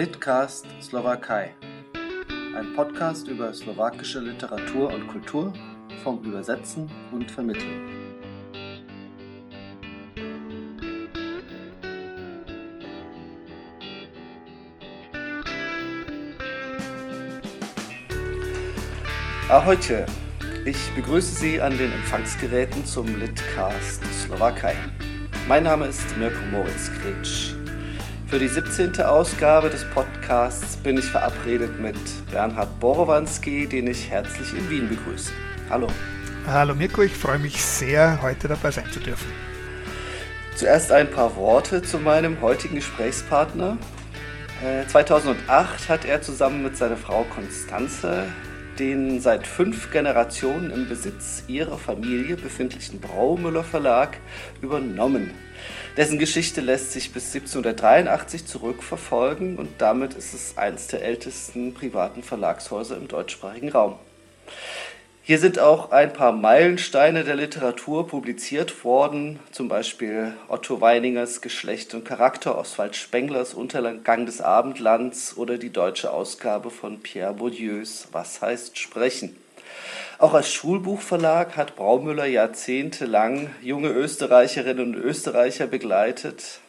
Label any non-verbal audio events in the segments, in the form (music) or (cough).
Litcast Slowakei. Ein Podcast über slowakische Literatur und Kultur vom Übersetzen und Vermitteln. Ahojte! Ich begrüße Sie an den Empfangsgeräten zum Litcast Slowakei. Mein Name ist Mirko Moritz Kretsch. Für die 17. Ausgabe des Podcasts bin ich verabredet mit Bernhard Borowanski, den ich herzlich in Wien begrüße. Hallo. Hallo Mirko, ich freue mich sehr, heute dabei sein zu dürfen. Zuerst ein paar Worte zu meinem heutigen Gesprächspartner. 2008 äh, hat er zusammen mit seiner Frau Konstanze den seit fünf Generationen im Besitz ihrer Familie befindlichen Braumüller Verlag übernommen. Dessen Geschichte lässt sich bis 1783 zurückverfolgen und damit ist es eines der ältesten privaten Verlagshäuser im deutschsprachigen Raum. Hier sind auch ein paar Meilensteine der Literatur publiziert worden, zum Beispiel Otto Weiningers Geschlecht und Charakter, Oswald Spenglers Untergang des Abendlands oder die deutsche Ausgabe von Pierre Bourdieus Was heißt sprechen. Auch als Schulbuchverlag hat Braumüller jahrzehntelang junge Österreicherinnen und Österreicher begleitet.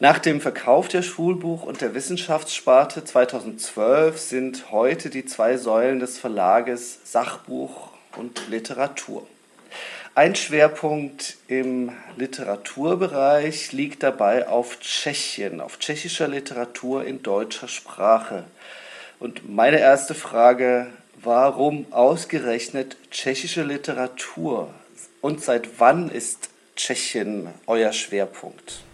Nach dem Verkauf der Schulbuch- und der Wissenschaftssparte 2012 sind heute die zwei Säulen des Verlages Sachbuch und Literatur. Ein Schwerpunkt im Literaturbereich liegt dabei auf Tschechien, auf tschechischer Literatur in deutscher Sprache. Und meine erste Frage Warum ausgerechnet tschechische Literatur? Und seit wann ist Tschechien euer Schwerpunkt?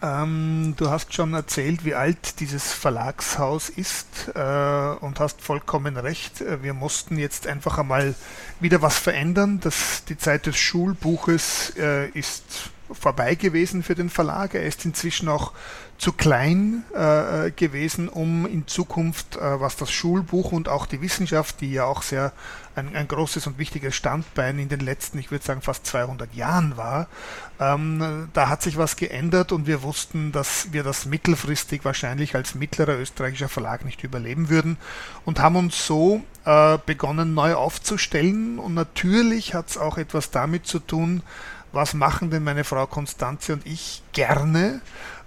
Ähm, du hast schon erzählt, wie alt dieses Verlagshaus ist äh, und hast vollkommen recht. Äh, wir mussten jetzt einfach einmal wieder was verändern. Das, die Zeit des Schulbuches äh, ist vorbei gewesen für den Verlag. Er ist inzwischen auch zu klein äh, gewesen, um in Zukunft, äh, was das Schulbuch und auch die Wissenschaft, die ja auch sehr ein, ein großes und wichtiges Standbein in den letzten, ich würde sagen, fast 200 Jahren war, ähm, da hat sich was geändert und wir wussten, dass wir das mittelfristig wahrscheinlich als mittlerer österreichischer Verlag nicht überleben würden und haben uns so äh, begonnen, neu aufzustellen. Und natürlich hat es auch etwas damit zu tun, was machen denn meine Frau Konstanze und ich gerne.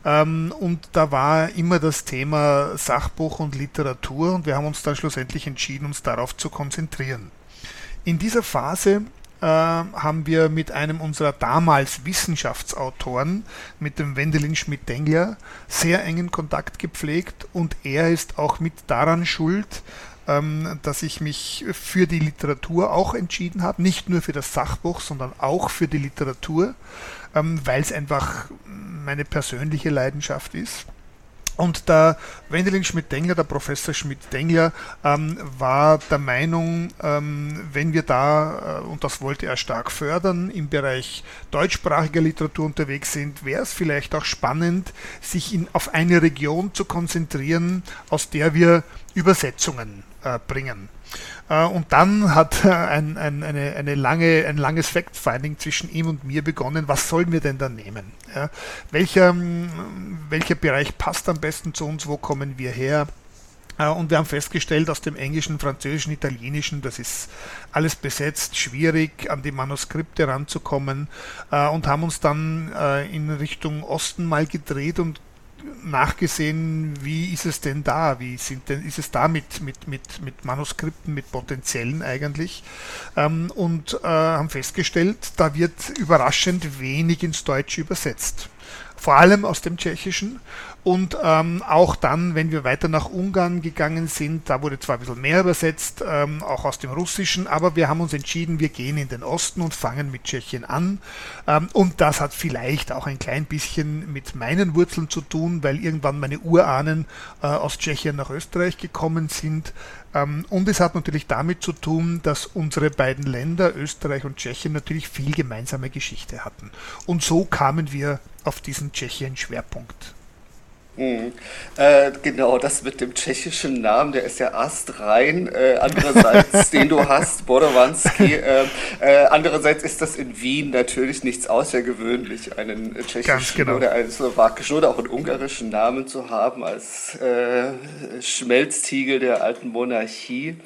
Ähm, und da war immer das Thema Sachbuch und Literatur und wir haben uns dann schlussendlich entschieden, uns darauf zu konzentrieren. In dieser Phase äh, haben wir mit einem unserer damals Wissenschaftsautoren, mit dem Wendelin Schmidt-Dengler, sehr engen Kontakt gepflegt und er ist auch mit daran schuld, dass ich mich für die Literatur auch entschieden habe, nicht nur für das Sachbuch, sondern auch für die Literatur, ähm, weil es einfach meine persönliche Leidenschaft ist. Und der Wendelin Schmidt-Dengler, der Professor Schmidt-Dengler, ähm, war der Meinung, ähm, wenn wir da, äh, und das wollte er stark fördern, im Bereich deutschsprachiger Literatur unterwegs sind, wäre es vielleicht auch spannend, sich in, auf eine Region zu konzentrieren, aus der wir Übersetzungen äh, bringen. Äh, und dann hat (laughs) ein, ein, eine, eine lange, ein langes Fact-Finding zwischen ihm und mir begonnen. Was sollen wir denn da nehmen? Ja, welcher, welcher Bereich passt am besten zu uns? Wo kommen wir her? Äh, und wir haben festgestellt, aus dem Englischen, Französischen, Italienischen, das ist alles besetzt, schwierig an die Manuskripte ranzukommen und haben uns dann in Richtung Osten mal gedreht und nachgesehen, wie ist es denn da? Wie sind denn, ist es da mit, mit, mit, mit Manuskripten, mit Potenziellen eigentlich? Ähm, und äh, haben festgestellt, da wird überraschend wenig ins Deutsche übersetzt vor allem aus dem Tschechischen. Und ähm, auch dann, wenn wir weiter nach Ungarn gegangen sind, da wurde zwar ein bisschen mehr übersetzt, ähm, auch aus dem Russischen, aber wir haben uns entschieden, wir gehen in den Osten und fangen mit Tschechien an. Ähm, und das hat vielleicht auch ein klein bisschen mit meinen Wurzeln zu tun, weil irgendwann meine Urahnen äh, aus Tschechien nach Österreich gekommen sind. Ähm, und es hat natürlich damit zu tun, dass unsere beiden Länder, Österreich und Tschechien, natürlich viel gemeinsame Geschichte hatten. Und so kamen wir auf diesen Tschechien-Schwerpunkt. Mhm. Äh, genau, das mit dem tschechischen Namen, der ist ja astrein. Äh, andererseits, (laughs) den du hast, Bodowanski. Äh, äh, andererseits ist das in Wien natürlich nichts außergewöhnlich, einen tschechischen genau. oder einen slowakischen oder auch einen ungarischen Namen zu haben als äh, Schmelztiegel der alten Monarchie.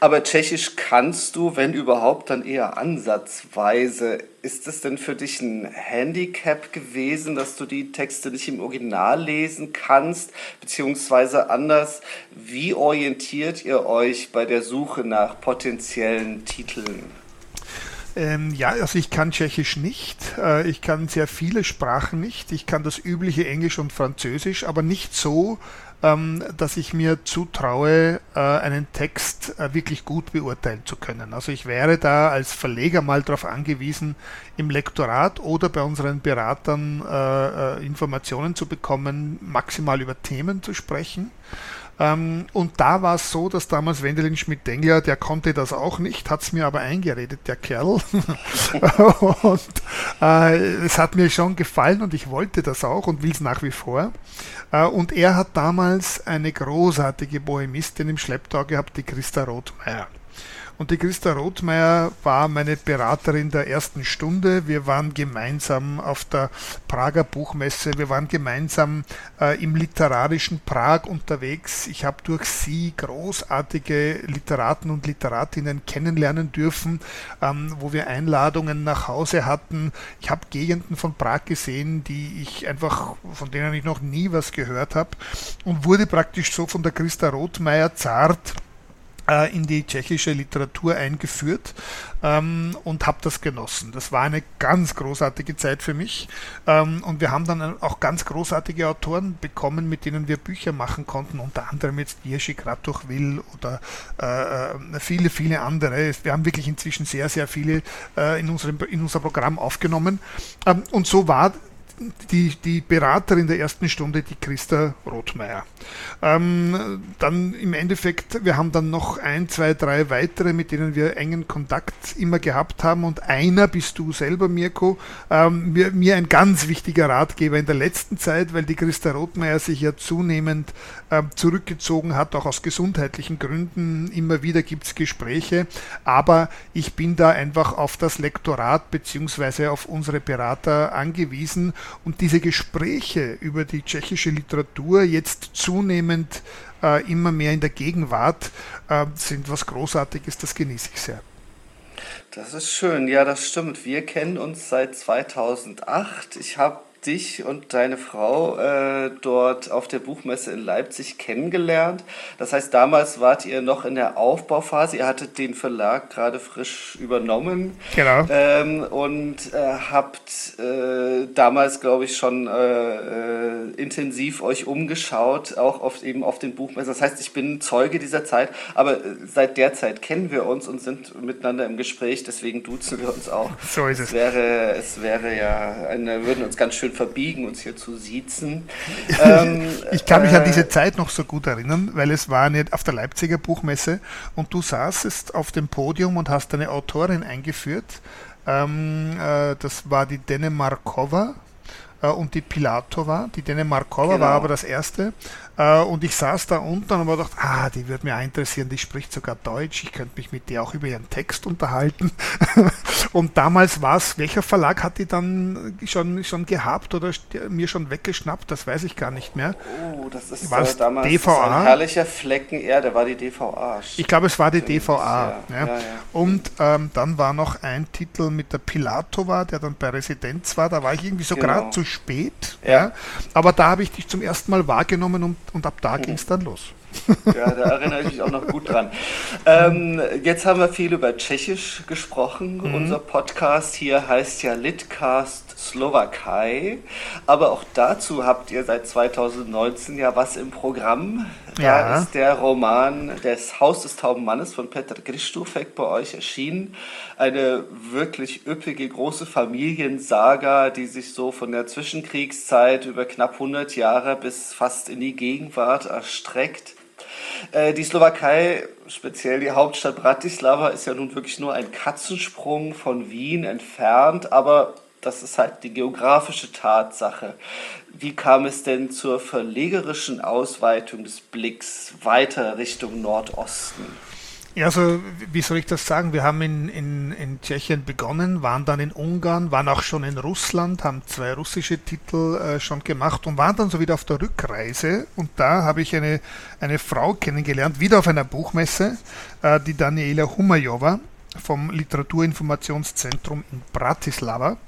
Aber Tschechisch kannst du, wenn überhaupt, dann eher ansatzweise ist es denn für dich ein Handicap gewesen, dass du die Texte nicht im Original lesen kannst? Beziehungsweise anders, wie orientiert ihr euch bei der Suche nach potenziellen Titeln? Ähm, ja, also ich kann Tschechisch nicht. Äh, ich kann sehr viele Sprachen nicht. Ich kann das übliche Englisch und Französisch, aber nicht so, ähm, dass ich mir zutraue, äh, einen Text äh, wirklich gut beurteilen zu können. Also ich wäre da als Verleger mal darauf angewiesen, im Lektorat oder bei unseren Beratern äh, Informationen zu bekommen, maximal über Themen zu sprechen. Ähm, und da war es so, dass damals Wendelin Schmidt-Dengler, der konnte das auch nicht, hat es mir aber eingeredet, der Kerl. (laughs) und äh, es hat mir schon gefallen und ich wollte das auch und will es nach wie vor. Äh, und er hat damals eine großartige Bohemistin im Schlepptau gehabt, die Christa Rothmeier. Und die Christa Rothmeier war meine Beraterin der ersten Stunde. Wir waren gemeinsam auf der Prager Buchmesse. Wir waren gemeinsam äh, im literarischen Prag unterwegs. Ich habe durch sie großartige Literaten und Literatinnen kennenlernen dürfen, ähm, wo wir Einladungen nach Hause hatten. Ich habe Gegenden von Prag gesehen, die ich einfach, von denen ich noch nie was gehört habe und wurde praktisch so von der Christa Rothmeier zart äh, in die tschechische Literatur eingeführt ähm, und habe das genossen. Das war eine ganz großartige Zeit für mich ähm, und wir haben dann auch ganz großartige Autoren bekommen, mit denen wir Bücher machen konnten, unter anderem jetzt Jerzy Kratuch-Will oder äh, äh, viele, viele andere. Wir haben wirklich inzwischen sehr, sehr viele äh, in, unserem, in unser Programm aufgenommen ähm, und so war die, die Beraterin der ersten Stunde, die Christa Rothmeier. Ähm, dann im Endeffekt, wir haben dann noch ein, zwei, drei weitere, mit denen wir engen Kontakt immer gehabt haben. Und einer bist du selber, Mirko, ähm, mir, mir, ein ganz wichtiger Ratgeber in der letzten Zeit, weil die Christa Rothmeier sich ja zunehmend äh, zurückgezogen hat, auch aus gesundheitlichen Gründen. Immer wieder gibt es Gespräche, aber ich bin da einfach auf das Lektorat bzw. auf unsere Berater angewiesen und diese Gespräche über die tschechische Literatur jetzt zunehmend äh, immer mehr in der Gegenwart äh, sind was Großartiges, das genieße ich sehr. Das ist schön, ja, das stimmt. Wir kennen uns seit 2008. Ich habe dich und deine Frau äh, dort auf der Buchmesse in Leipzig kennengelernt. Das heißt, damals wart ihr noch in der Aufbauphase. Ihr hattet den Verlag gerade frisch übernommen. Genau. Ähm, und äh, habt äh, damals, glaube ich, schon äh, äh, intensiv euch umgeschaut, auch auf, eben auf den Buchmessen. Das heißt, ich bin Zeuge dieser Zeit, aber äh, seit der Zeit kennen wir uns und sind miteinander im Gespräch. Deswegen duzen wir uns auch. So ist es. Es wäre, es wäre ja, eine, würden uns ganz schön verbiegen, uns hier zu siezen. (laughs) ähm, ich kann mich äh, an diese Zeit noch so gut erinnern, weil es war nicht auf der Leipziger Buchmesse und du saßest auf dem Podium und hast eine Autorin eingeführt. Ähm, äh, das war die Dänemarkova äh, und die Pilatova. Die Dänemarkova genau. war aber das erste. Äh, und ich saß da unten und habe gedacht, ah, die würde mir interessieren, die spricht sogar Deutsch, ich könnte mich mit der auch über ihren Text unterhalten. (laughs) und damals war es, welcher Verlag hat die dann schon, schon gehabt oder mir schon weggeschnappt, das weiß ich gar nicht mehr. Oh, das ist war äh, damals DVA? ein herrlicher Flecken Erde, war die DVA. Ich glaube, es war die DVA. Ja. Ja. Ja, und ähm, dann war noch ein Titel mit der Pilatova, der dann bei Residenz war, da war ich irgendwie so genau. gerade zu spät. Ja. Aber da habe ich dich zum ersten Mal wahrgenommen und und ab da ging es dann los. Ja, da erinnere ich mich auch noch gut dran. Ähm, jetzt haben wir viel über Tschechisch gesprochen. Mhm. Unser Podcast hier heißt ja Litcast Slowakei. Aber auch dazu habt ihr seit 2019 ja was im Programm. Da ja. ist der Roman Das Haus des tauben Mannes von Petr Christufek bei euch erschienen. Eine wirklich üppige große Familiensaga, die sich so von der Zwischenkriegszeit über knapp 100 Jahre bis fast in die Gegenwart erstreckt. Äh, die Slowakei, speziell die Hauptstadt Bratislava, ist ja nun wirklich nur ein Katzensprung von Wien entfernt, aber das ist halt die geografische Tatsache. Wie kam es denn zur verlegerischen Ausweitung des Blicks weiter Richtung Nordosten? Ja, also wie soll ich das sagen? Wir haben in, in, in Tschechien begonnen, waren dann in Ungarn, waren auch schon in Russland, haben zwei russische Titel äh, schon gemacht und waren dann so wieder auf der Rückreise. Und da habe ich eine, eine Frau kennengelernt, wieder auf einer Buchmesse, äh, die Daniela Humajowa vom Literaturinformationszentrum in Bratislava.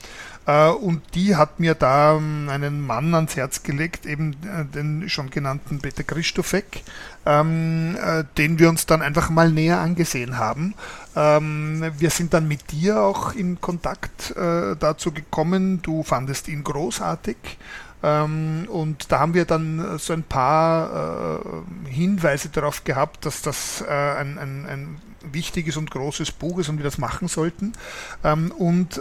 Äh, und die hat mir da ähm, einen Mann ans Herz gelegt, eben äh, den schon genannten Peter Christofek, ähm, äh, den wir uns dann einfach mal näher angesehen haben. Ähm, wir sind dann mit dir auch in Kontakt dazu gekommen. Du fandest ihn großartig. und da haben wir dann so ein paar Hinweise darauf gehabt, dass das ein, ein, ein wichtiges und großes Buch ist und wir das machen sollten. und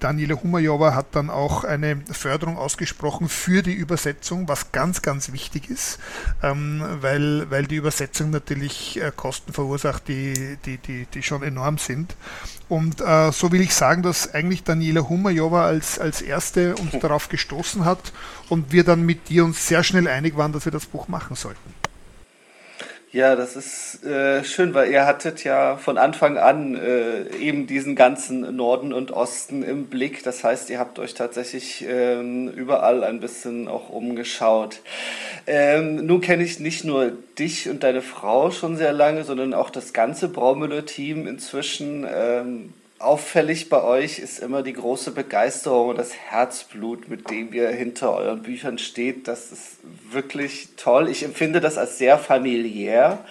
Daniele Humajowa hat dann auch eine Förderung ausgesprochen für die Übersetzung, was ganz, ganz wichtig ist, ähm, weil, weil die Übersetzung natürlich äh, Kosten verursacht, die, die, die, die schon enorm sind. Und äh, so will ich sagen, dass eigentlich Daniela Humajowa als, als erste uns (laughs) darauf gestoßen hat und wir dann mit dir uns sehr schnell einig waren, dass wir das Buch machen sollten. Ja, das ist äh, schön, weil ihr hattet ja von Anfang an äh, eben diesen ganzen Norden und Osten im Blick. Das heißt, ihr habt euch tatsächlich ähm, überall ein bisschen auch umgeschaut. Ähm, nun kenne ich nicht nur dich und deine Frau schon sehr lange, sondern auch das ganze Braumüller-Team inzwischen. Ähm, Auffällig bei euch ist immer die große Begeisterung und das Herzblut, mit dem ihr hinter euren Büchern steht. Das ist wirklich toll. Ich empfinde das als sehr familiär,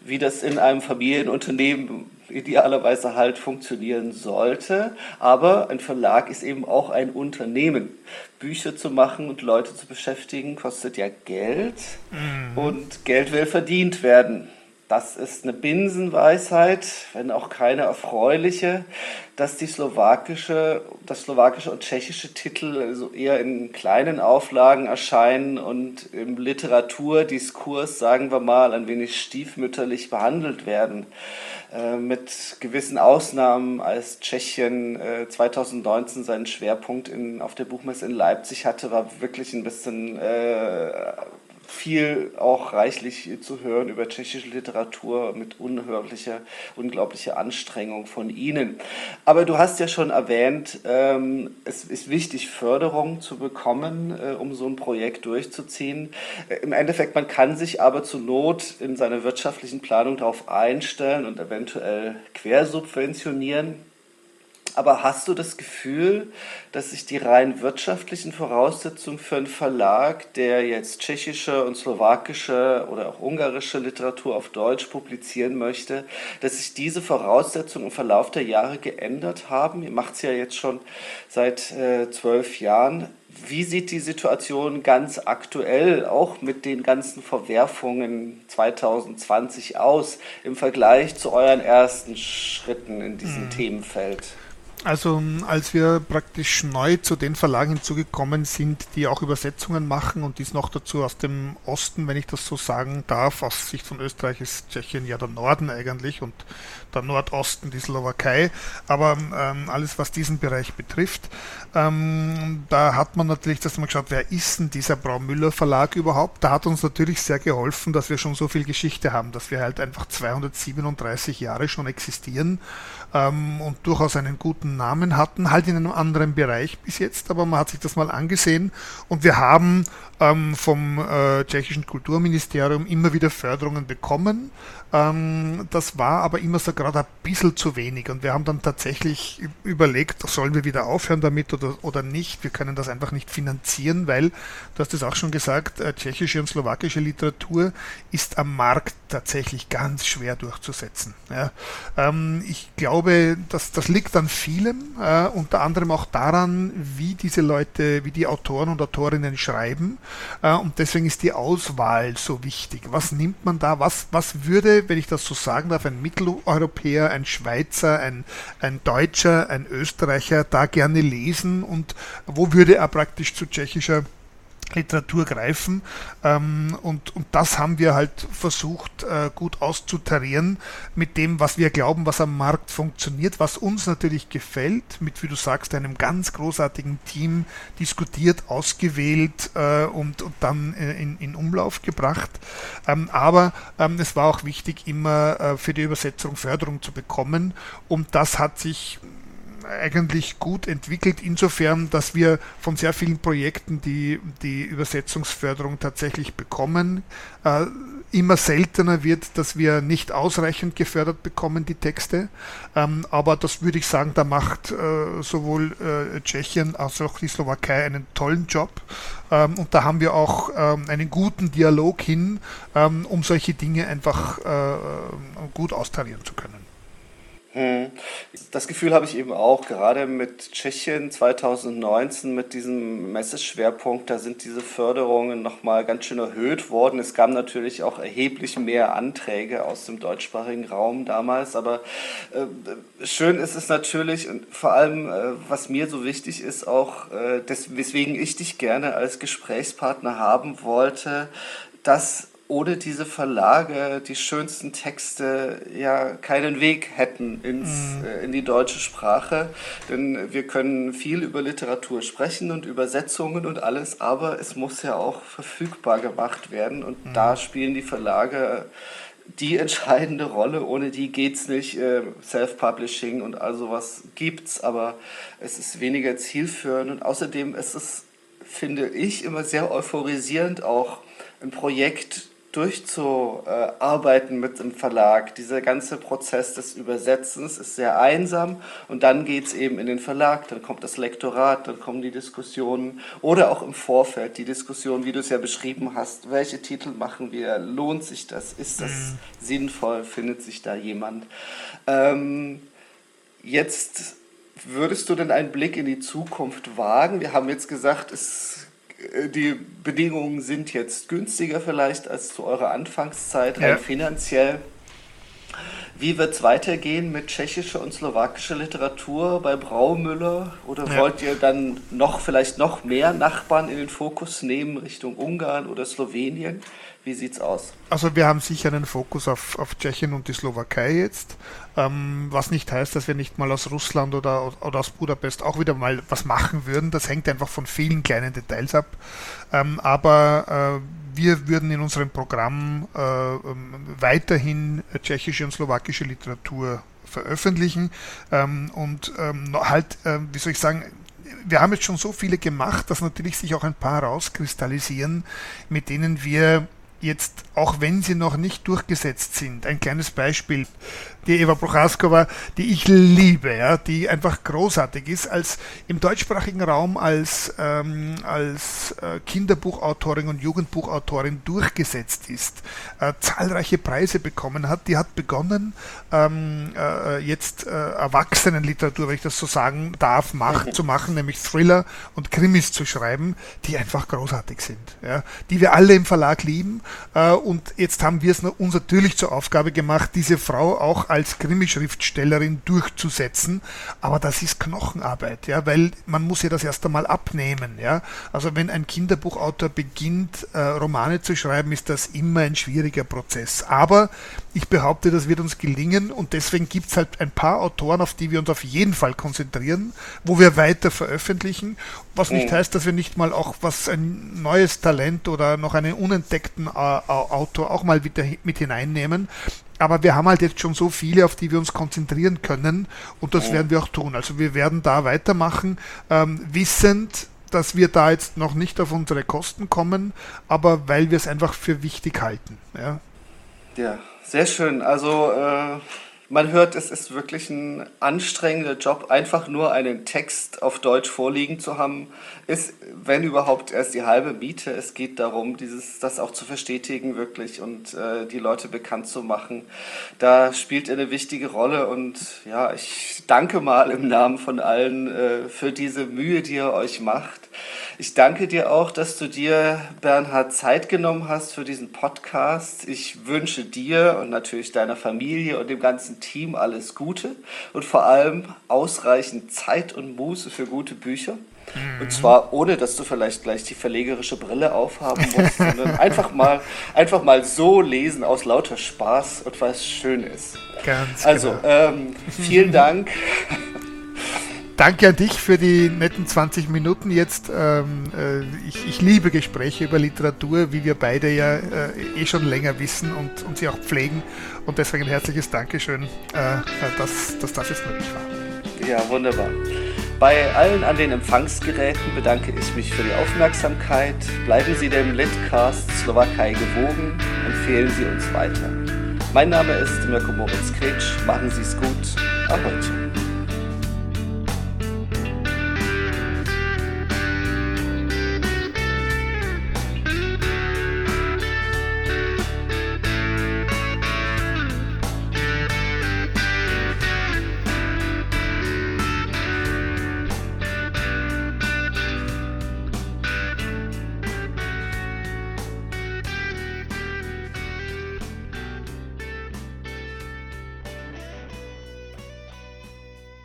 wie das in einem Familienunternehmen idealerweise halt funktionieren sollte. Aber ein Verlag ist eben auch ein Unternehmen. Bücher zu machen und Leute zu beschäftigen kostet ja Geld mhm. und Geld will verdient werden. Das ist eine Binsenweisheit, wenn auch keine erfreuliche, dass die slowakische, das slowakische und tschechische Titel also eher in kleinen Auflagen erscheinen und im Literaturdiskurs, sagen wir mal, ein wenig stiefmütterlich behandelt werden. Äh, mit gewissen Ausnahmen, als Tschechien äh, 2019 seinen Schwerpunkt in, auf der Buchmesse in Leipzig hatte, war wirklich ein bisschen äh, viel auch reichlich zu hören über tschechische Literatur mit unhörlicher, unglaublicher Anstrengung von Ihnen. Aber du hast ja schon erwähnt, ähm, es ist wichtig, Förderung zu bekommen, äh, um so ein Projekt durchzuziehen. Äh, Im Endeffekt, man kann sich aber zur Not in seiner wirtschaftlichen Planung darauf einstellen und eventuell quersubventionieren. Aber hast du das Gefühl, dass sich die rein wirtschaftlichen Voraussetzungen für einen Verlag, der jetzt tschechische und slowakische oder auch ungarische Literatur auf Deutsch publizieren möchte, dass sich diese Voraussetzungen im Verlauf der Jahre geändert haben? Ihr macht es ja jetzt schon seit äh, zwölf Jahren. Wie sieht die Situation ganz aktuell auch mit den ganzen Verwerfungen 2020 aus im Vergleich zu euren ersten Schritten in diesem hm. Themenfeld? Also als wir praktisch neu zu den Verlagen hinzugekommen sind, die auch Übersetzungen machen und dies noch dazu aus dem Osten, wenn ich das so sagen darf, aus Sicht von Österreich ist Tschechien ja der Norden eigentlich und der Nordosten die Slowakei, aber ähm, alles was diesen Bereich betrifft, ähm, da hat man natürlich dass man geschaut, wer ist denn dieser Braumüller Verlag überhaupt? Da hat uns natürlich sehr geholfen, dass wir schon so viel Geschichte haben, dass wir halt einfach 237 Jahre schon existieren ähm, und durchaus einen guten Namen hatten, halt in einem anderen Bereich bis jetzt, aber man hat sich das mal angesehen und wir haben ähm, vom äh, tschechischen Kulturministerium immer wieder Förderungen bekommen. Ähm, das war aber immer so gerade ein bisschen zu wenig und wir haben dann tatsächlich überlegt, sollen wir wieder aufhören damit oder, oder nicht. Wir können das einfach nicht finanzieren, weil, du hast es auch schon gesagt, äh, tschechische und slowakische Literatur ist am Markt tatsächlich ganz schwer durchzusetzen. Ja. Ähm, ich glaube, dass das liegt an vielem, äh, unter anderem auch daran, wie diese Leute, wie die Autoren und Autorinnen schreiben. Äh, und deswegen ist die Auswahl so wichtig. Was nimmt man da? Was, was würde, wenn ich das so sagen darf, ein Mitteleuropäer, ein Schweizer, ein, ein Deutscher, ein Österreicher da gerne lesen und wo würde er praktisch zu tschechischer Literatur greifen. Ähm, und, und das haben wir halt versucht äh, gut auszutarieren mit dem, was wir glauben, was am Markt funktioniert, was uns natürlich gefällt, mit, wie du sagst, einem ganz großartigen Team diskutiert, ausgewählt äh, und, und dann äh, in, in Umlauf gebracht. Ähm, aber ähm, es war auch wichtig, immer äh, für die Übersetzung Förderung zu bekommen. Und das hat sich eigentlich gut entwickelt, insofern, dass wir von sehr vielen Projekten die, die Übersetzungsförderung tatsächlich bekommen. Äh, immer seltener wird, dass wir nicht ausreichend gefördert bekommen, die Texte. Ähm, aber das würde ich sagen, da macht äh, sowohl äh, Tschechien als auch die Slowakei einen tollen Job. Ähm, und da haben wir auch ähm, einen guten Dialog hin, um solche Dinge einfach gut austarieren zu können. Das Gefühl habe ich eben auch, gerade mit Tschechien 2019, mit diesem Messeschwerpunkt, da sind diese Förderungen nochmal ganz schön erhöht worden. Es gab natürlich auch erheblich mehr Anträge aus dem deutschsprachigen Raum damals, aber äh, schön ist es natürlich und vor allem, äh, was mir so wichtig ist, auch äh, des, weswegen ich dich gerne als Gesprächspartner haben wollte, dass ohne diese Verlage die schönsten Texte ja keinen Weg hätten ins, mhm. äh, in die deutsche Sprache. Denn wir können viel über Literatur sprechen und Übersetzungen und alles, aber es muss ja auch verfügbar gemacht werden. Und mhm. da spielen die Verlage die entscheidende Rolle. Ohne die geht's nicht. Äh, Self-Publishing und all sowas gibt's, aber es ist weniger zielführend. Und außerdem ist es, finde ich, immer sehr euphorisierend auch ein Projekt durchzuarbeiten mit dem Verlag. Dieser ganze Prozess des Übersetzens ist sehr einsam und dann geht es eben in den Verlag, dann kommt das Lektorat, dann kommen die Diskussionen oder auch im Vorfeld die Diskussion, wie du es ja beschrieben hast, welche Titel machen wir, lohnt sich das, ist das mhm. sinnvoll, findet sich da jemand. Ähm, jetzt würdest du denn einen Blick in die Zukunft wagen? Wir haben jetzt gesagt, es die Bedingungen sind jetzt günstiger vielleicht als zu eurer Anfangszeit, rein ja. finanziell. Wie wird es weitergehen mit tschechischer und slowakischer Literatur bei Braumüller? Oder ja. wollt ihr dann noch vielleicht noch mehr Nachbarn in den Fokus nehmen Richtung Ungarn oder Slowenien? Wie sieht's aus? Also wir haben sicher einen Fokus auf, auf Tschechien und die Slowakei jetzt, ähm, was nicht heißt, dass wir nicht mal aus Russland oder, oder aus Budapest auch wieder mal was machen würden. Das hängt einfach von vielen kleinen Details ab. Ähm, aber äh, wir würden in unserem Programm äh, ähm, weiterhin tschechische und slowakische Literatur veröffentlichen ähm, und ähm, halt, äh, wie soll ich sagen, wir haben jetzt schon so viele gemacht, dass natürlich sich auch ein paar rauskristallisieren, mit denen wir jetzt, auch wenn sie noch nicht durchgesetzt sind, ein kleines Beispiel die Eva Prochaskova, die ich liebe, ja, die einfach großartig ist, als im deutschsprachigen Raum als, ähm, als äh, Kinderbuchautorin und Jugendbuchautorin durchgesetzt ist, äh, zahlreiche Preise bekommen hat. Die hat begonnen, ähm, äh, jetzt äh, Erwachsenenliteratur, wenn ich das so sagen darf, macht, zu machen, nämlich Thriller und Krimis zu schreiben, die einfach großartig sind, ja, die wir alle im Verlag lieben. Äh, und jetzt haben wir es uns natürlich zur Aufgabe gemacht, diese Frau auch als Krimischriftstellerin durchzusetzen. Aber das ist Knochenarbeit, ja, weil man muss ja das erst einmal abnehmen, ja. Also wenn ein Kinderbuchautor beginnt, äh, Romane zu schreiben, ist das immer ein schwieriger Prozess. Aber ich behaupte, das wird uns gelingen und deswegen gibt es halt ein paar Autoren, auf die wir uns auf jeden Fall konzentrieren, wo wir weiter veröffentlichen, was nicht mhm. heißt, dass wir nicht mal auch was ein neues Talent oder noch einen unentdeckten äh, Autor auch mal wieder mit hineinnehmen aber wir haben halt jetzt schon so viele, auf die wir uns konzentrieren können und das werden wir auch tun. Also wir werden da weitermachen, ähm, wissend, dass wir da jetzt noch nicht auf unsere Kosten kommen, aber weil wir es einfach für wichtig halten. Ja, ja sehr schön. Also äh man hört, es ist wirklich ein anstrengender Job, einfach nur einen Text auf Deutsch vorliegen zu haben, ist, wenn überhaupt, erst die halbe Miete. Es geht darum, dieses, das auch zu verstetigen wirklich und äh, die Leute bekannt zu machen. Da spielt er eine wichtige Rolle und ja, ich danke mal im Namen von allen äh, für diese Mühe, die ihr euch macht. Ich danke dir auch, dass du dir, Bernhard, Zeit genommen hast für diesen Podcast. Ich wünsche dir und natürlich deiner Familie und dem ganzen Team alles Gute und vor allem ausreichend Zeit und Muße für gute Bücher. Mhm. Und zwar ohne, dass du vielleicht gleich die verlegerische Brille aufhaben musst, (laughs) sondern einfach mal, einfach mal so lesen aus lauter Spaß und was schön ist. Ganz also, genau. ähm, vielen (laughs) Dank. Danke an dich für die netten 20 Minuten jetzt. Ähm, äh, ich, ich, liebe Gespräche über Literatur, wie wir beide ja äh, eh schon länger wissen und, und sie auch pflegen. Und deswegen ein herzliches Dankeschön, äh, dass, dass das jetzt möglich war. Ja, wunderbar. Bei allen an den Empfangsgeräten bedanke ich mich für die Aufmerksamkeit. Bleiben Sie dem Litcast Slowakei gewogen, empfehlen Sie uns weiter. Mein Name ist Mirko Moritz Kretsch. Machen Sie es gut. Ahoi.